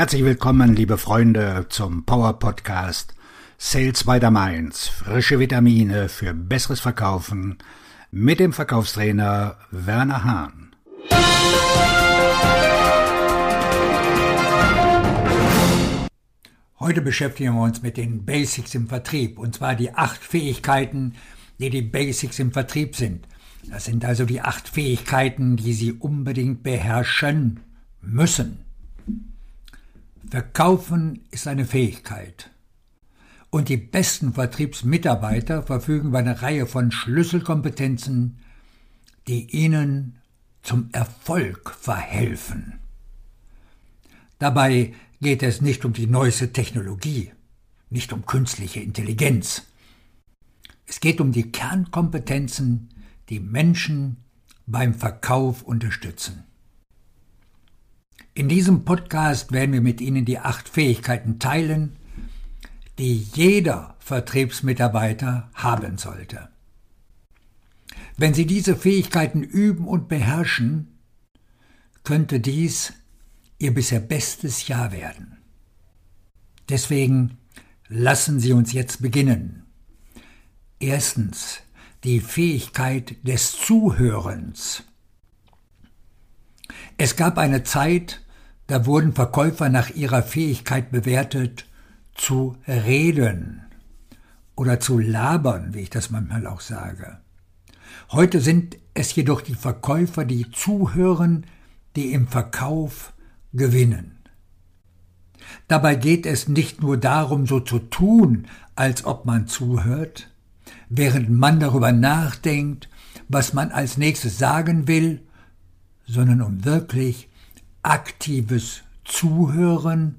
Herzlich willkommen, liebe Freunde, zum Power Podcast Sales by the Mainz. Frische Vitamine für besseres Verkaufen mit dem Verkaufstrainer Werner Hahn. Heute beschäftigen wir uns mit den Basics im Vertrieb, und zwar die acht Fähigkeiten, die die Basics im Vertrieb sind. Das sind also die acht Fähigkeiten, die Sie unbedingt beherrschen müssen. Verkaufen ist eine Fähigkeit. Und die besten Vertriebsmitarbeiter verfügen über eine Reihe von Schlüsselkompetenzen, die ihnen zum Erfolg verhelfen. Dabei geht es nicht um die neueste Technologie, nicht um künstliche Intelligenz. Es geht um die Kernkompetenzen, die Menschen beim Verkauf unterstützen. In diesem Podcast werden wir mit Ihnen die acht Fähigkeiten teilen, die jeder Vertriebsmitarbeiter haben sollte. Wenn Sie diese Fähigkeiten üben und beherrschen, könnte dies Ihr bisher bestes Jahr werden. Deswegen lassen Sie uns jetzt beginnen. Erstens die Fähigkeit des Zuhörens. Es gab eine Zeit, da wurden Verkäufer nach ihrer Fähigkeit bewertet, zu reden oder zu labern, wie ich das manchmal auch sage. Heute sind es jedoch die Verkäufer, die zuhören, die im Verkauf gewinnen. Dabei geht es nicht nur darum, so zu tun, als ob man zuhört, während man darüber nachdenkt, was man als nächstes sagen will, sondern um wirklich aktives Zuhören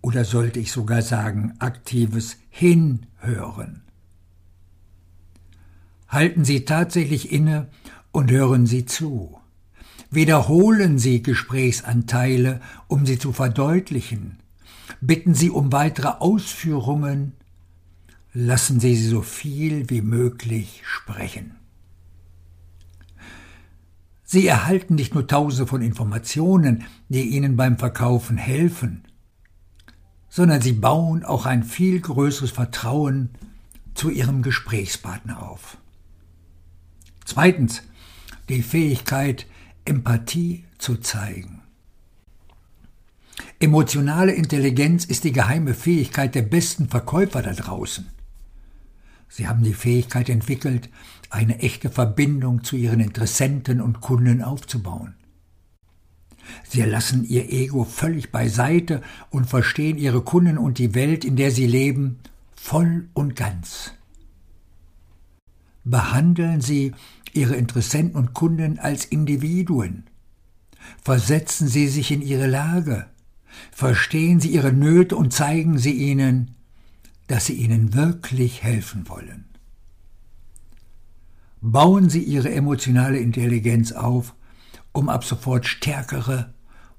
oder sollte ich sogar sagen aktives Hinhören. Halten Sie tatsächlich inne und hören Sie zu. Wiederholen Sie Gesprächsanteile, um sie zu verdeutlichen. Bitten Sie um weitere Ausführungen. Lassen Sie sie so viel wie möglich sprechen. Sie erhalten nicht nur Tausende von Informationen, die Ihnen beim Verkaufen helfen, sondern Sie bauen auch ein viel größeres Vertrauen zu Ihrem Gesprächspartner auf. Zweitens, die Fähigkeit, Empathie zu zeigen. Emotionale Intelligenz ist die geheime Fähigkeit der besten Verkäufer da draußen. Sie haben die Fähigkeit entwickelt, eine echte Verbindung zu ihren Interessenten und Kunden aufzubauen. Sie lassen ihr Ego völlig beiseite und verstehen ihre Kunden und die Welt, in der sie leben, voll und ganz. Behandeln Sie Ihre Interessenten und Kunden als Individuen. Versetzen Sie sich in ihre Lage. Verstehen Sie ihre Nöte und zeigen Sie ihnen, dass Sie ihnen wirklich helfen wollen. Bauen Sie Ihre emotionale Intelligenz auf, um ab sofort stärkere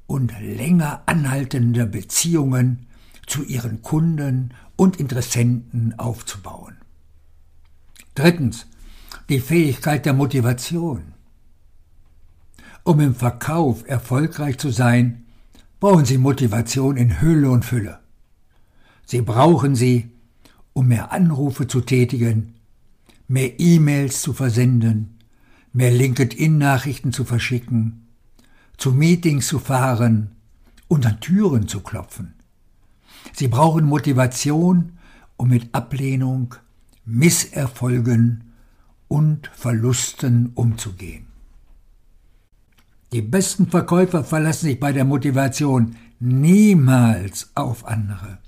und länger anhaltende Beziehungen zu Ihren Kunden und Interessenten aufzubauen. Drittens, die Fähigkeit der Motivation. Um im Verkauf erfolgreich zu sein, brauchen Sie Motivation in Hülle und Fülle. Sie brauchen sie, um mehr Anrufe zu tätigen, mehr E-Mails zu versenden, mehr LinkedIn-Nachrichten zu verschicken, zu Meetings zu fahren und an Türen zu klopfen. Sie brauchen Motivation, um mit Ablehnung, Misserfolgen und Verlusten umzugehen. Die besten Verkäufer verlassen sich bei der Motivation niemals auf andere.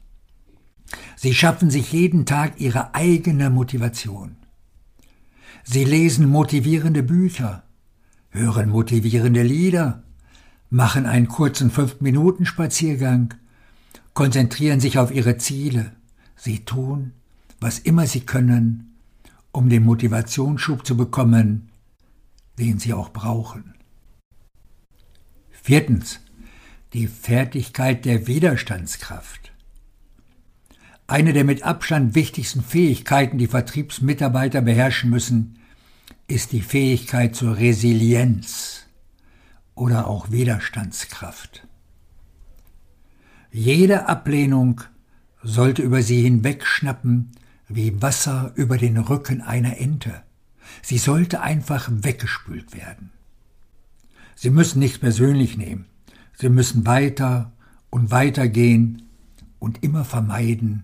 Sie schaffen sich jeden Tag ihre eigene Motivation. Sie lesen motivierende Bücher, hören motivierende Lieder, machen einen kurzen Fünf-Minuten-Spaziergang, konzentrieren sich auf ihre Ziele. Sie tun, was immer sie können, um den Motivationsschub zu bekommen, den sie auch brauchen. Viertens. Die Fertigkeit der Widerstandskraft. Eine der mit Abstand wichtigsten Fähigkeiten, die Vertriebsmitarbeiter beherrschen müssen, ist die Fähigkeit zur Resilienz oder auch Widerstandskraft. Jede Ablehnung sollte über sie hinwegschnappen wie Wasser über den Rücken einer Ente. Sie sollte einfach weggespült werden. Sie müssen nichts persönlich nehmen. Sie müssen weiter und weiter gehen und immer vermeiden,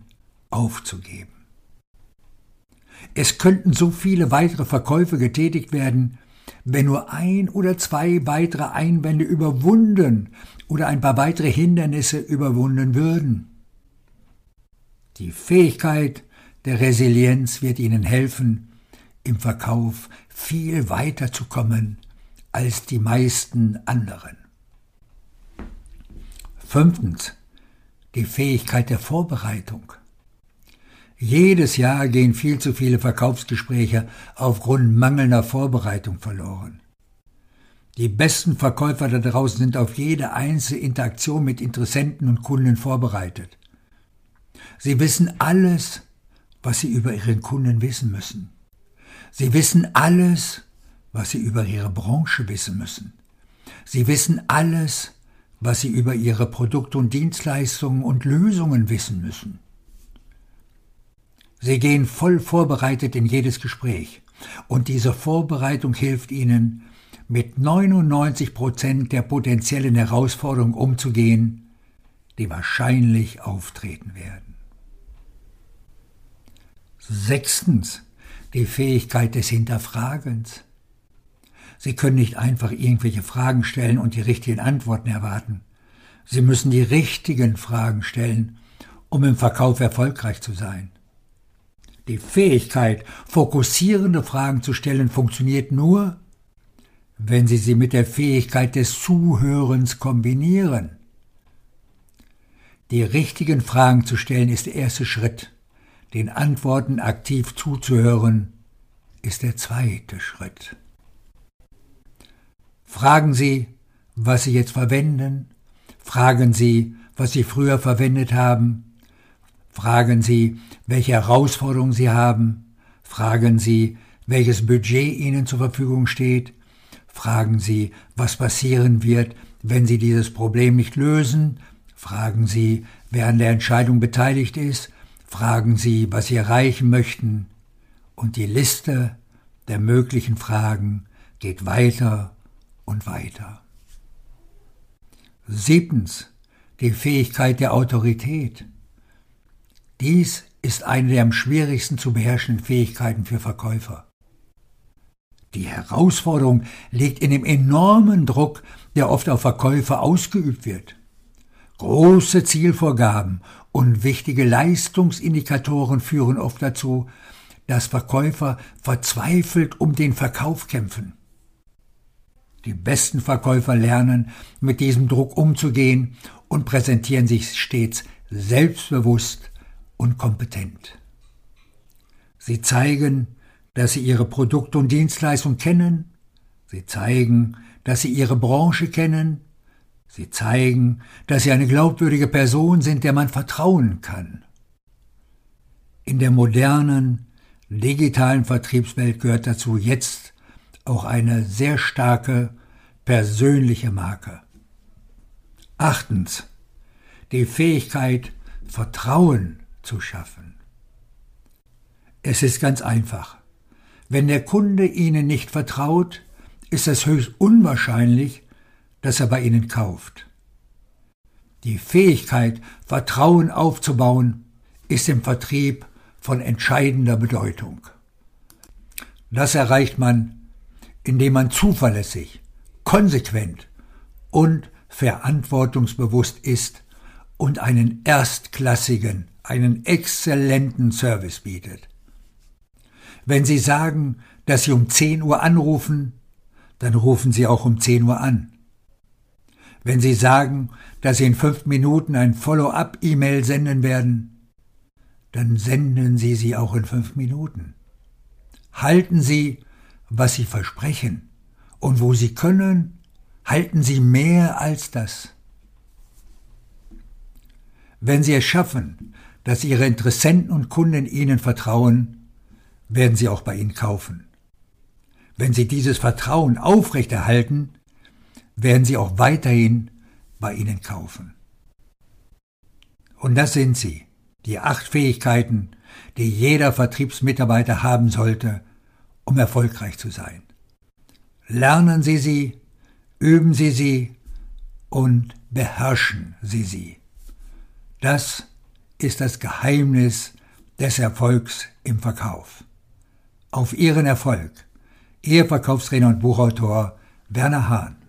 aufzugeben. Es könnten so viele weitere Verkäufe getätigt werden, wenn nur ein oder zwei weitere Einwände überwunden oder ein paar weitere Hindernisse überwunden würden. Die Fähigkeit der Resilienz wird Ihnen helfen, im Verkauf viel weiter zu kommen als die meisten anderen. Fünftens. Die Fähigkeit der Vorbereitung. Jedes Jahr gehen viel zu viele Verkaufsgespräche aufgrund mangelnder Vorbereitung verloren. Die besten Verkäufer da draußen sind auf jede einzelne Interaktion mit Interessenten und Kunden vorbereitet. Sie wissen alles, was sie über ihren Kunden wissen müssen. Sie wissen alles, was sie über ihre Branche wissen müssen. Sie wissen alles, was sie über ihre Produkte und Dienstleistungen und Lösungen wissen müssen. Sie gehen voll vorbereitet in jedes Gespräch. Und diese Vorbereitung hilft Ihnen, mit 99 Prozent der potenziellen Herausforderungen umzugehen, die wahrscheinlich auftreten werden. Sechstens, die Fähigkeit des Hinterfragens. Sie können nicht einfach irgendwelche Fragen stellen und die richtigen Antworten erwarten. Sie müssen die richtigen Fragen stellen, um im Verkauf erfolgreich zu sein. Die Fähigkeit, fokussierende Fragen zu stellen, funktioniert nur, wenn Sie sie mit der Fähigkeit des Zuhörens kombinieren. Die richtigen Fragen zu stellen ist der erste Schritt. Den Antworten aktiv zuzuhören ist der zweite Schritt. Fragen Sie, was Sie jetzt verwenden. Fragen Sie, was Sie früher verwendet haben. Fragen Sie, welche Herausforderungen Sie haben. Fragen Sie, welches Budget Ihnen zur Verfügung steht. Fragen Sie, was passieren wird, wenn Sie dieses Problem nicht lösen. Fragen Sie, wer an der Entscheidung beteiligt ist. Fragen Sie, was Sie erreichen möchten. Und die Liste der möglichen Fragen geht weiter und weiter. Siebtens. Die Fähigkeit der Autorität. Dies ist eine der am schwierigsten zu beherrschenden Fähigkeiten für Verkäufer. Die Herausforderung liegt in dem enormen Druck, der oft auf Verkäufer ausgeübt wird. Große Zielvorgaben und wichtige Leistungsindikatoren führen oft dazu, dass Verkäufer verzweifelt um den Verkauf kämpfen. Die besten Verkäufer lernen, mit diesem Druck umzugehen und präsentieren sich stets selbstbewusst und kompetent. Sie zeigen, dass sie ihre Produkte und Dienstleistungen kennen. Sie zeigen, dass sie ihre Branche kennen. Sie zeigen, dass sie eine glaubwürdige Person sind, der man vertrauen kann. In der modernen, digitalen Vertriebswelt gehört dazu jetzt auch eine sehr starke persönliche Marke. Achtens. Die Fähigkeit, Vertrauen zu schaffen. Es ist ganz einfach. Wenn der Kunde Ihnen nicht vertraut, ist es höchst unwahrscheinlich, dass er bei Ihnen kauft. Die Fähigkeit, Vertrauen aufzubauen, ist im Vertrieb von entscheidender Bedeutung. Das erreicht man, indem man zuverlässig, konsequent und verantwortungsbewusst ist und einen erstklassigen einen exzellenten Service bietet. Wenn Sie sagen, dass Sie um 10 Uhr anrufen, dann rufen Sie auch um 10 Uhr an. Wenn Sie sagen, dass Sie in fünf Minuten ein Follow-up-E-Mail senden werden, dann senden Sie sie auch in fünf Minuten. Halten Sie, was Sie versprechen, und wo Sie können, halten Sie mehr als das. Wenn Sie es schaffen, dass Ihre Interessenten und Kunden Ihnen vertrauen, werden sie auch bei Ihnen kaufen. Wenn Sie dieses Vertrauen aufrechterhalten, werden sie auch weiterhin bei Ihnen kaufen. Und das sind sie, die acht Fähigkeiten, die jeder Vertriebsmitarbeiter haben sollte, um erfolgreich zu sein. Lernen Sie sie, üben Sie sie und beherrschen Sie sie. Das ist das Geheimnis des Erfolgs im Verkauf. Auf Ihren Erfolg. Ihr Verkaufstrainer und Buchautor Werner Hahn.